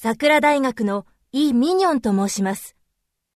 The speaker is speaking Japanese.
桜大学のイ・ミニョンと申します。